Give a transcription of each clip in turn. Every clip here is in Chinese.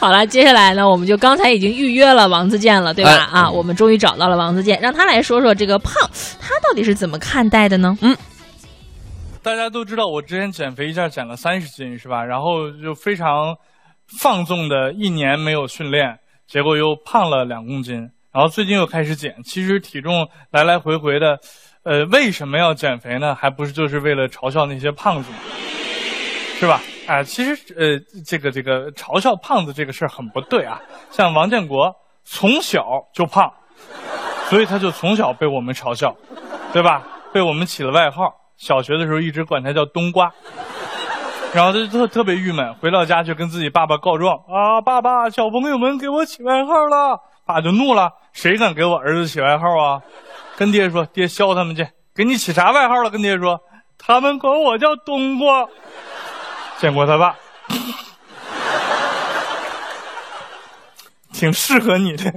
好了，接下来呢，我们就刚才已经预约了王自健了，对吧？哎啊，我们终于找到了王自健，让他来说说这个胖，他到底是怎么看待的呢？嗯，大家都知道，我之前减肥一下减了三十斤，是吧？然后就非常放纵的一年没有训练，结果又胖了两公斤，然后最近又开始减。其实体重来来回回的，呃，为什么要减肥呢？还不是就是为了嘲笑那些胖子吗？是吧？啊、其实呃，这个这个嘲笑胖子这个事很不对啊。像王建国从小就胖，所以他就从小被我们嘲笑，对吧？被我们起了外号。小学的时候一直管他叫冬瓜，然后他就特特别郁闷，回到家就跟自己爸爸告状啊，爸爸，小朋友们给我起外号了，爸就怒了，谁敢给我儿子起外号啊？跟爹说，爹削他们去，给你起啥外号了？跟爹说，他们管我叫冬瓜。建国他爸，挺适合你的。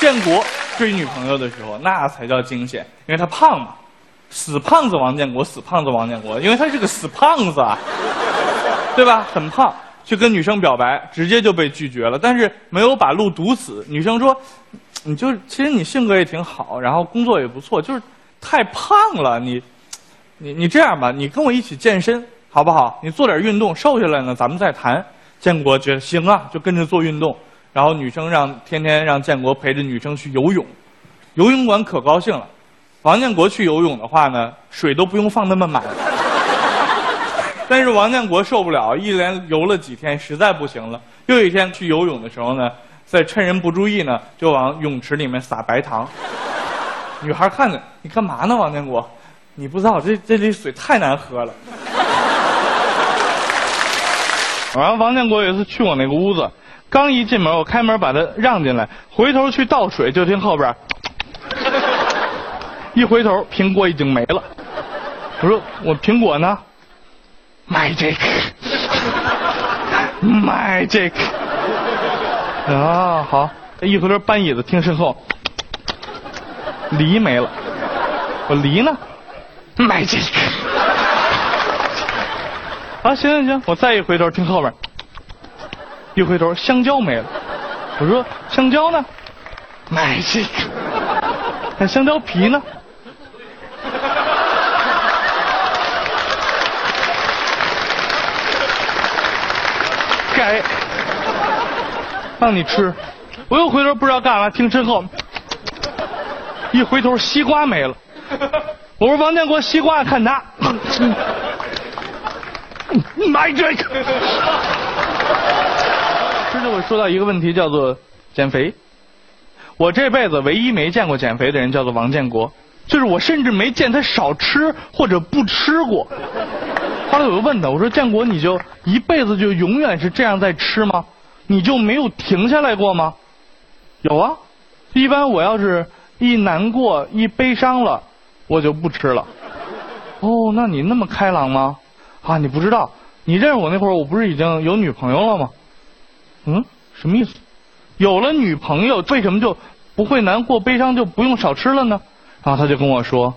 建国追女朋友的时候，那才叫惊险，因为他胖嘛，死胖子王建国，死胖子王建国，因为他是个死胖子啊，对吧？很胖，去跟女生表白，直接就被拒绝了，但是没有把路堵死。女生说：“你就，其实你性格也挺好，然后工作也不错，就是太胖了，你，你你这样吧，你跟我一起健身好不好？你做点运动，瘦下来呢，咱们再谈。”建国觉得行啊，就跟着做运动。然后女生让天天让建国陪着女生去游泳，游泳馆可高兴了。王建国去游泳的话呢，水都不用放那么满。但是王建国受不了，一连游了几天，实在不行了。又一天去游泳的时候呢，在趁人不注意呢，就往泳池里面撒白糖。女孩看着你干嘛呢，王建国？你不知道这这里水太难喝了。然后王建国有一次去我那个屋子，刚一进门，我开门把他让进来，回头去倒水，就听后边，一回头苹果已经没了。我说我苹果呢？Magic，Magic。啊，好，一回头搬椅子，听身后，梨没了。我梨呢 Magic。啊，行行行，我再一回头听后边，一回头香蕉没了。我说香蕉呢？买这个。那香蕉皮呢？改让你吃。我又回头不知道干嘛，听身后，一回头西瓜没了。我说王建国西瓜看他。买这个。这就会说到一个问题，叫做减肥。我这辈子唯一没见过减肥的人叫做王建国，就是我甚至没见他少吃或者不吃过。后来我就问他，我说建国，你就一辈子就永远是这样在吃吗？你就没有停下来过吗？有啊，一般我要是一难过一悲伤了，我就不吃了。哦，那你那么开朗吗？啊，你不知道，你认识我那会儿，我不是已经有女朋友了吗？嗯，什么意思？有了女朋友，为什么就不会难过、悲伤，就不用少吃了呢？然后他就跟我说，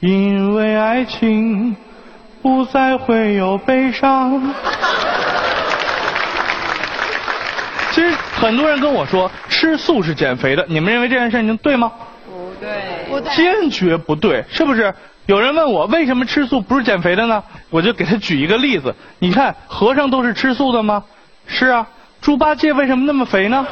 因为爱情不再会有悲伤。其实很多人跟我说吃素是减肥的，你们认为这件事情对吗？不对，坚决不对，是不是？有人问我为什么吃素不是减肥的呢？我就给他举一个例子，你看和尚都是吃素的吗？是啊，猪八戒为什么那么肥呢？